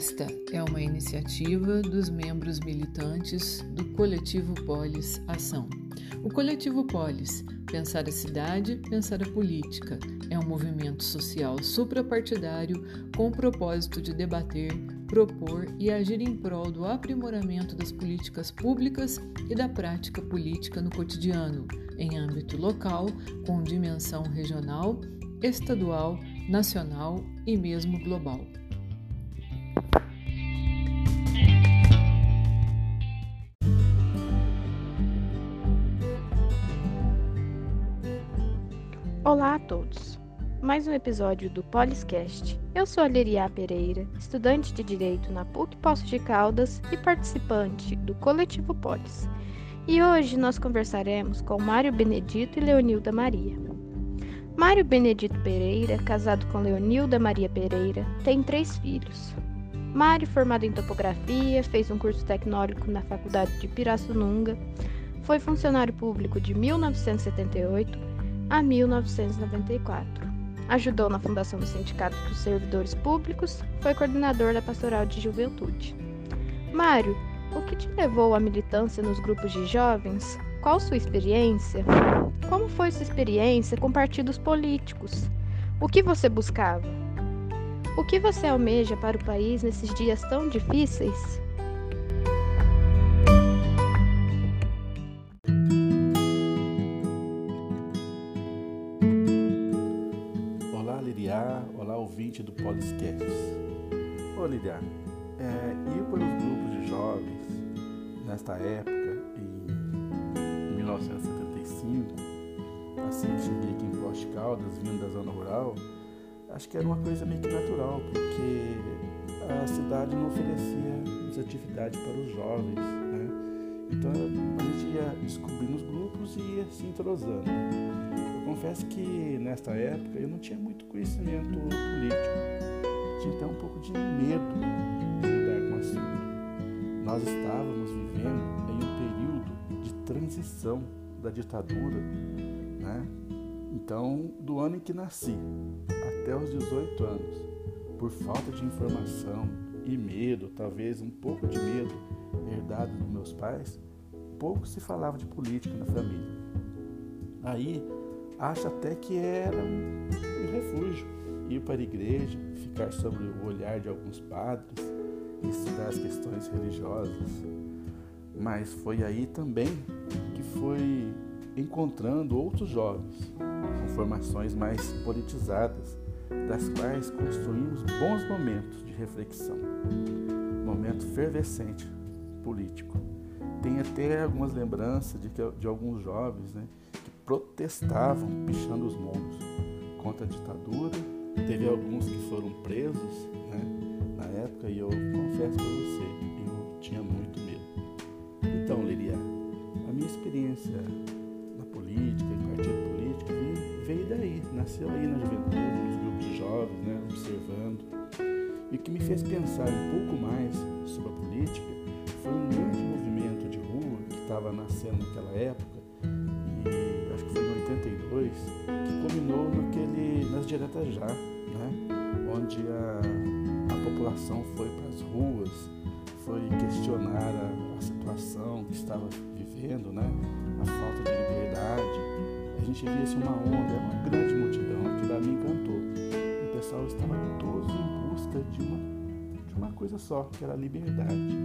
Esta é uma iniciativa dos membros militantes do Coletivo Polis Ação. O Coletivo Polis, Pensar a Cidade, Pensar a Política, é um movimento social suprapartidário com o propósito de debater, propor e agir em prol do aprimoramento das políticas públicas e da prática política no cotidiano, em âmbito local, com dimensão regional, estadual, nacional e mesmo global. Olá a todos! Mais um episódio do Poliscast. Eu sou a Pereira, estudante de Direito na PUC Poços de Caldas e participante do Coletivo Polis. E hoje nós conversaremos com Mário Benedito e Leonilda Maria. Mário Benedito Pereira, casado com Leonilda Maria Pereira, tem três filhos. Mário, formado em topografia, fez um curso tecnológico na Faculdade de Pirassununga, foi funcionário público de 1978 a 1994. Ajudou na fundação do Sindicato dos Servidores Públicos, foi coordenador da Pastoral de Juventude. Mário, o que te levou à militância nos grupos de jovens? Qual sua experiência? Como foi sua experiência com partidos políticos? O que você buscava? O que você almeja para o país nesses dias tão difíceis? Nesta época, em 1975, assim que cheguei aqui em Poste Caldas, vindo da zona rural, acho que era uma coisa meio que natural, porque a cidade não oferecia atividade para os jovens, né? Então a gente ia descobrindo os grupos e ia se entrosando. Eu confesso que nesta época eu não tinha muito conhecimento político, tinha até um pouco de medo de lidar com o assunto. Nós estávamos em um período de transição da ditadura, né? Então, do ano em que nasci até os 18 anos, por falta de informação e medo, talvez um pouco de medo herdado dos meus pais, pouco se falava de política na família. Aí acho até que era um, um refúgio ir para a igreja, ficar sob o olhar de alguns padres, estudar as questões religiosas. Mas foi aí também que foi encontrando outros jovens com formações mais politizadas, das quais construímos bons momentos de reflexão, momento fervescente político. Tem até algumas lembranças de, que, de alguns jovens né, protestavam pichando os morros contra a ditadura. Teve alguns que foram presos né, na época e eu confesso para você, experiência na política, em partido político, veio daí, nasceu aí na juventude, nos grupos de jovens, né, observando. E o que me fez pensar um pouco mais sobre a política foi um grande movimento de rua que estava nascendo naquela época, que culminou naquele, nas diretas já, né? onde a, a população foi para as ruas, foi questionar a, a, situação que estava né? a falta de liberdade. A gente via assim, uma onda, uma grande multidão que lá me encantou. O pessoal estava todos em busca de uma, de uma coisa só, que era a liberdade.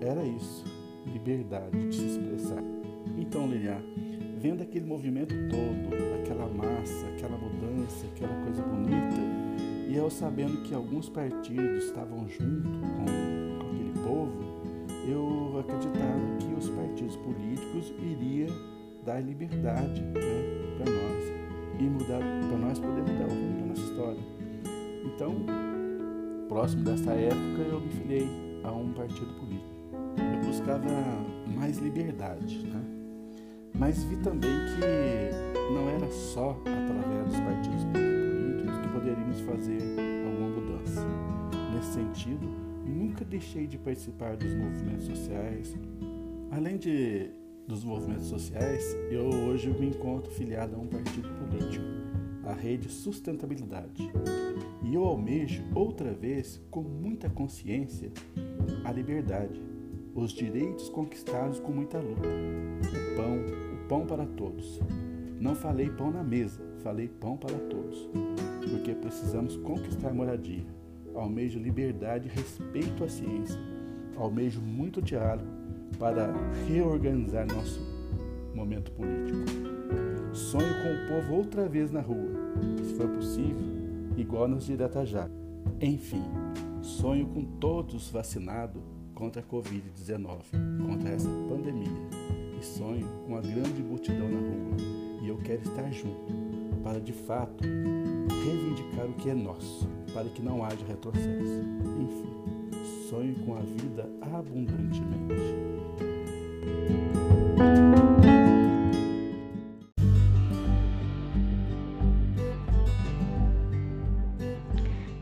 Era isso, liberdade de se expressar. Então, Lilian, vendo aquele movimento todo, aquela massa, aquela mudança, aquela coisa bonita, e eu sabendo que alguns partidos estavam junto com, com aquele povo, eu acreditava que os partidos políticos iriam dar liberdade né, para nós e mudar para nós poder mudar o rumo da nossa história. Então, próximo dessa época, eu me filiei a um partido político. Eu buscava mais liberdade, né? Mas vi também que não era só através dos partidos políticos que poderíamos fazer alguma mudança. Nesse sentido, nunca deixei de participar dos movimentos sociais. Além de dos movimentos sociais, eu hoje me encontro filiado a um partido político, a Rede Sustentabilidade. E eu almejo outra vez, com muita consciência, a liberdade, os direitos conquistados com muita luta. O pão, o pão para todos. Não falei pão na mesa, falei pão para todos. Porque precisamos conquistar moradia. Almejo liberdade e respeito à ciência. Almejo muito diálogo para reorganizar nosso momento político. Sonho com o povo outra vez na rua, se for possível, igual nos de Iratajá. Enfim, sonho com todos vacinados contra a Covid-19, contra essa pandemia. E sonho com a grande multidão na rua. E eu quero estar junto, para de fato reivindicar o que é nosso, para que não haja retrocesso. Enfim, sonho com a vida abundantemente.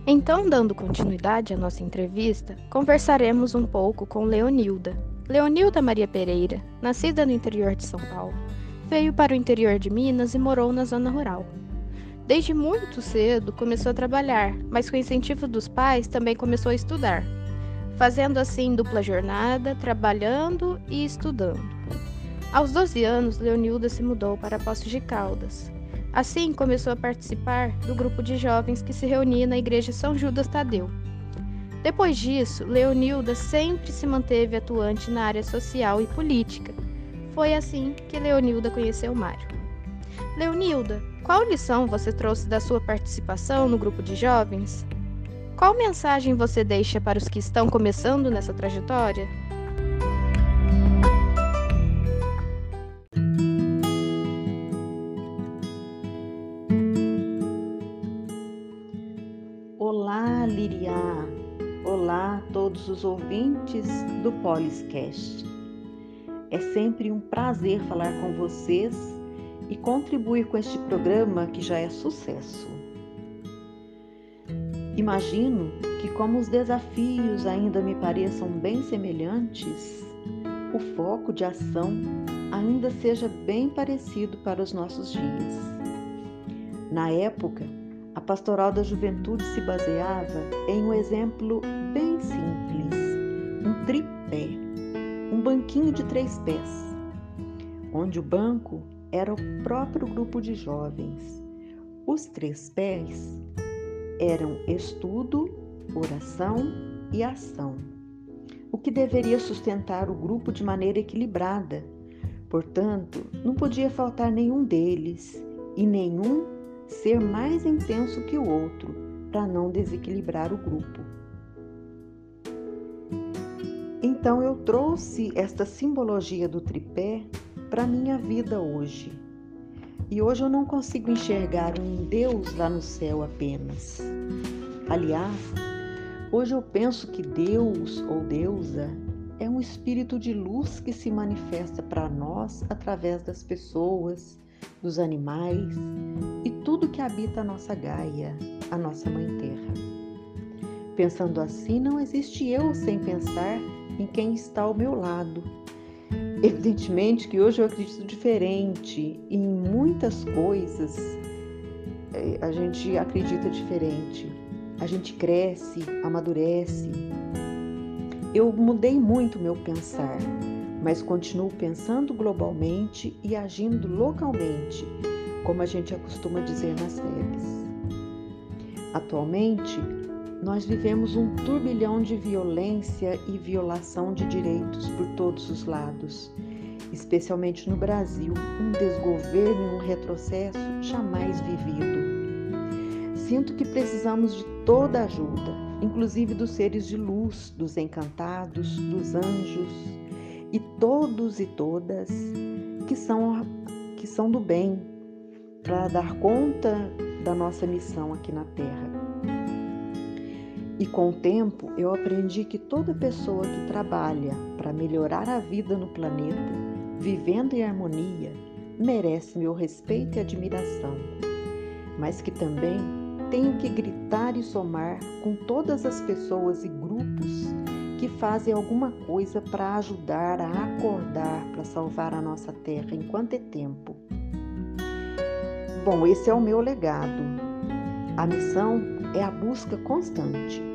Então, dando continuidade à nossa entrevista, conversaremos um pouco com Leonilda. Leonilda Maria Pereira, nascida no interior de São Paulo, veio para o interior de Minas e morou na zona rural. Desde muito cedo começou a trabalhar, mas com incentivo dos pais também começou a estudar, fazendo assim dupla jornada, trabalhando e estudando. Aos 12 anos, Leonilda se mudou para Poços de Caldas, Assim, começou a participar do grupo de jovens que se reunia na igreja São Judas Tadeu. Depois disso, Leonilda sempre se manteve atuante na área social e política. Foi assim que Leonilda conheceu Mário. Leonilda, qual lição você trouxe da sua participação no grupo de jovens? Qual mensagem você deixa para os que estão começando nessa trajetória? todos os ouvintes do Poliscast. É sempre um prazer falar com vocês e contribuir com este programa que já é sucesso. Imagino que, como os desafios ainda me pareçam bem semelhantes, o foco de ação ainda seja bem parecido para os nossos dias. Na época, a pastoral da juventude se baseava em um exemplo bem simples: um tripé, um banquinho de três pés, onde o banco era o próprio grupo de jovens. Os três pés eram estudo, oração e ação, o que deveria sustentar o grupo de maneira equilibrada. Portanto, não podia faltar nenhum deles e nenhum ser mais intenso que o outro, para não desequilibrar o grupo. Então eu trouxe esta simbologia do tripé para minha vida hoje. E hoje eu não consigo enxergar um Deus lá no céu apenas. Aliás, hoje eu penso que Deus ou deusa é um espírito de luz que se manifesta para nós através das pessoas, dos animais e tudo que habita a nossa Gaia, a nossa Mãe Terra. Pensando assim, não existe eu sem pensar em quem está ao meu lado. Evidentemente que hoje eu acredito diferente em muitas coisas. Eh, a gente acredita diferente. A gente cresce, amadurece. Eu mudei muito meu pensar mas continuo pensando globalmente e agindo localmente, como a gente costuma dizer nas redes. Atualmente, nós vivemos um turbilhão de violência e violação de direitos por todos os lados, especialmente no Brasil, um desgoverno e um retrocesso jamais vivido. Sinto que precisamos de toda ajuda, inclusive dos seres de luz, dos encantados, dos anjos, e todos e todas que são, que são do bem, para dar conta da nossa missão aqui na Terra. E com o tempo eu aprendi que toda pessoa que trabalha para melhorar a vida no planeta, vivendo em harmonia, merece meu respeito e admiração, mas que também tenho que gritar e somar com todas as pessoas e grupos que fazem alguma coisa para ajudar a acordar, para salvar a nossa terra enquanto é tempo. Bom, esse é o meu legado. A missão é a busca constante.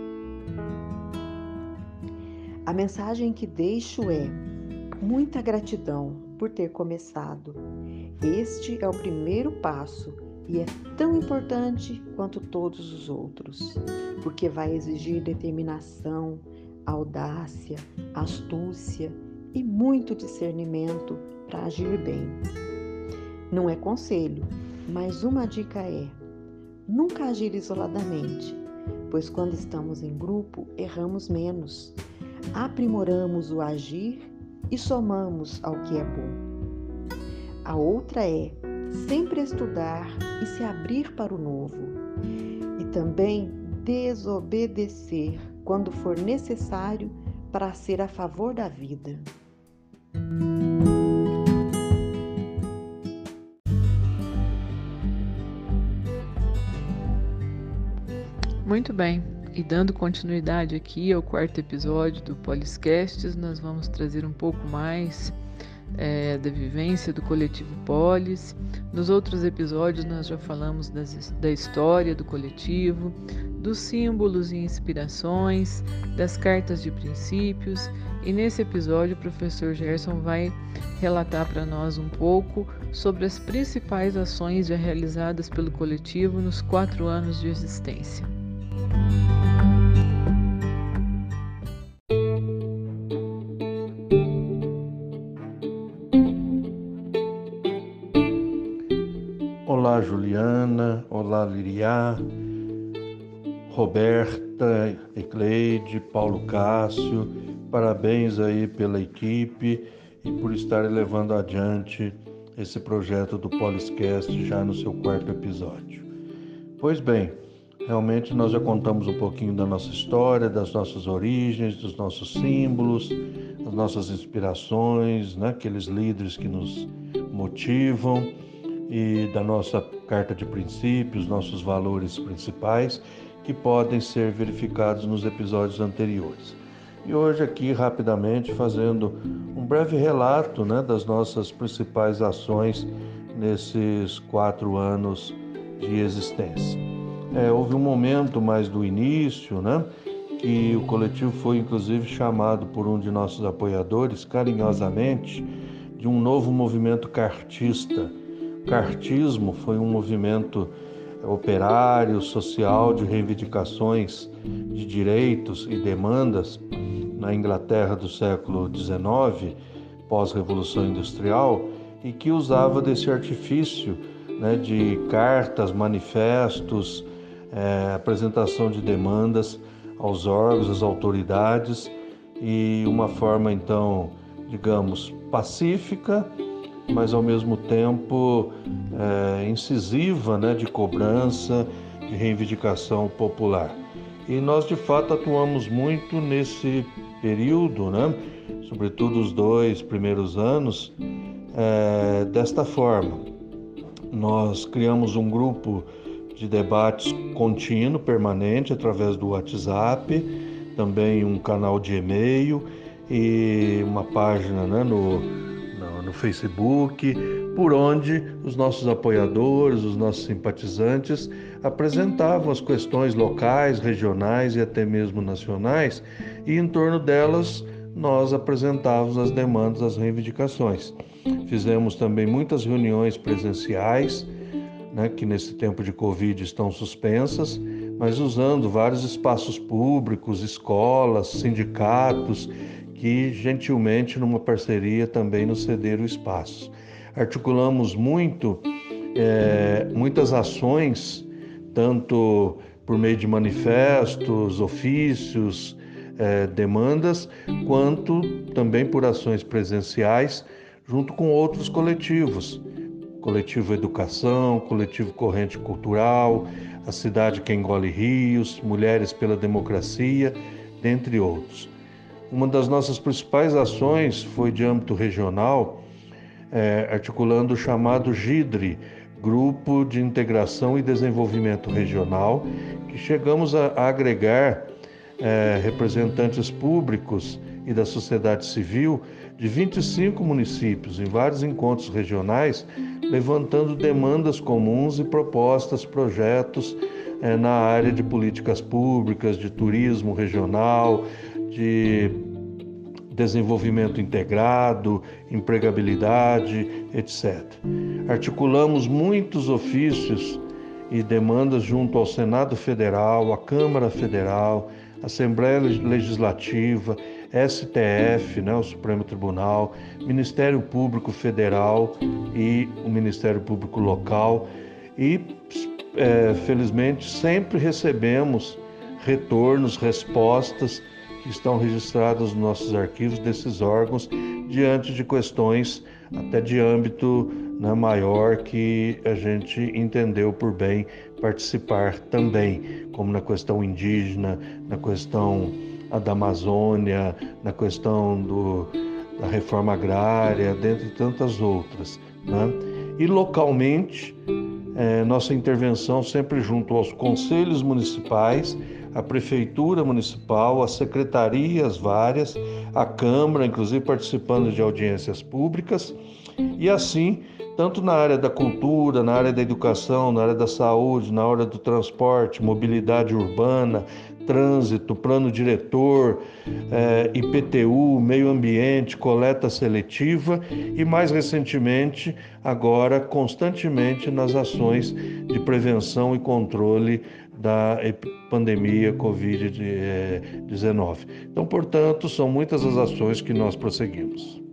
A mensagem que deixo é: muita gratidão por ter começado. Este é o primeiro passo e é tão importante quanto todos os outros, porque vai exigir determinação, audácia, astúcia e muito discernimento para agir bem. Não é conselho, mas uma dica é: nunca agir isoladamente, pois quando estamos em grupo erramos menos, aprimoramos o agir e somamos ao que é bom. A outra é sempre estudar e se abrir para o novo, e também desobedecer quando for necessário para ser a favor da vida. Muito bem, e dando continuidade aqui ao quarto episódio do Poliscasts, nós vamos trazer um pouco mais é, da vivência do coletivo Polis. Nos outros episódios, nós já falamos das, da história do coletivo, dos símbolos e inspirações, das cartas de princípios. E nesse episódio, o professor Gerson vai relatar para nós um pouco sobre as principais ações já realizadas pelo coletivo nos quatro anos de existência. Olá, Juliana. Olá, Liriá. Roberta, Ecleide, Paulo Cássio. Parabéns aí pela equipe e por estar levando adiante esse projeto do Poliscast já no seu quarto episódio. Pois bem, realmente nós já contamos um pouquinho da nossa história, das nossas origens, dos nossos símbolos, das nossas inspirações, né? aqueles líderes que nos motivam e da nossa carta de princípios, nossos valores principais, que podem ser verificados nos episódios anteriores. E hoje aqui rapidamente fazendo um breve relato né, das nossas principais ações nesses quatro anos de existência. É, houve um momento mais do início, né, que o coletivo foi inclusive chamado por um de nossos apoiadores carinhosamente de um novo movimento cartista. Cartismo foi um movimento operário, social, de reivindicações de direitos e demandas na Inglaterra do século XIX, pós-revolução industrial, e que usava desse artifício né, de cartas, manifestos, é, apresentação de demandas aos órgãos, às autoridades, e uma forma então, digamos, pacífica mas ao mesmo tempo é, incisiva né, de cobrança, de reivindicação popular. E nós de fato atuamos muito nesse período, né, sobretudo os dois primeiros anos, é, desta forma. Nós criamos um grupo de debates contínuo, permanente, através do WhatsApp, também um canal de e-mail e uma página né, no, no Facebook, por onde os nossos apoiadores, os nossos simpatizantes apresentavam as questões locais, regionais e até mesmo nacionais, e em torno delas nós apresentávamos as demandas, as reivindicações. Fizemos também muitas reuniões presenciais, né, que nesse tempo de Covid estão suspensas, mas usando vários espaços públicos, escolas, sindicatos que gentilmente, numa parceria, também nos cederam o espaço. Articulamos muito, é, muitas ações, tanto por meio de manifestos, ofícios, é, demandas, quanto também por ações presenciais, junto com outros coletivos. Coletivo Educação, Coletivo Corrente Cultural, a Cidade que Engole Rios, Mulheres pela Democracia, dentre outros. Uma das nossas principais ações foi de âmbito regional, é, articulando o chamado GIDRE, Grupo de Integração e Desenvolvimento Regional, que chegamos a, a agregar é, representantes públicos e da sociedade civil de 25 municípios em vários encontros regionais, levantando demandas comuns e propostas, projetos é, na área de políticas públicas, de turismo regional, de desenvolvimento integrado, empregabilidade, etc. Articulamos muitos ofícios e demandas junto ao Senado Federal, à Câmara Federal, Assembleia Legislativa, STF, né, o Supremo Tribunal, Ministério Público Federal e o Ministério Público Local. E, é, felizmente, sempre recebemos retornos, respostas que estão registradas nos nossos arquivos desses órgãos diante de questões até de âmbito né, maior que a gente entendeu por bem participar também, como na questão indígena, na questão da Amazônia, na questão do, da reforma agrária, dentre tantas outras. Né? E localmente, é, nossa intervenção sempre junto aos conselhos municipais, a prefeitura municipal, as secretarias várias, a Câmara, inclusive participando de audiências públicas, e assim tanto na área da cultura, na área da educação, na área da saúde, na área do transporte, mobilidade urbana, trânsito, plano diretor, eh, IPTU, meio ambiente, coleta seletiva e, mais recentemente, agora constantemente nas ações de prevenção e controle da pandemia Covid-19. Então, portanto, são muitas as ações que nós prosseguimos.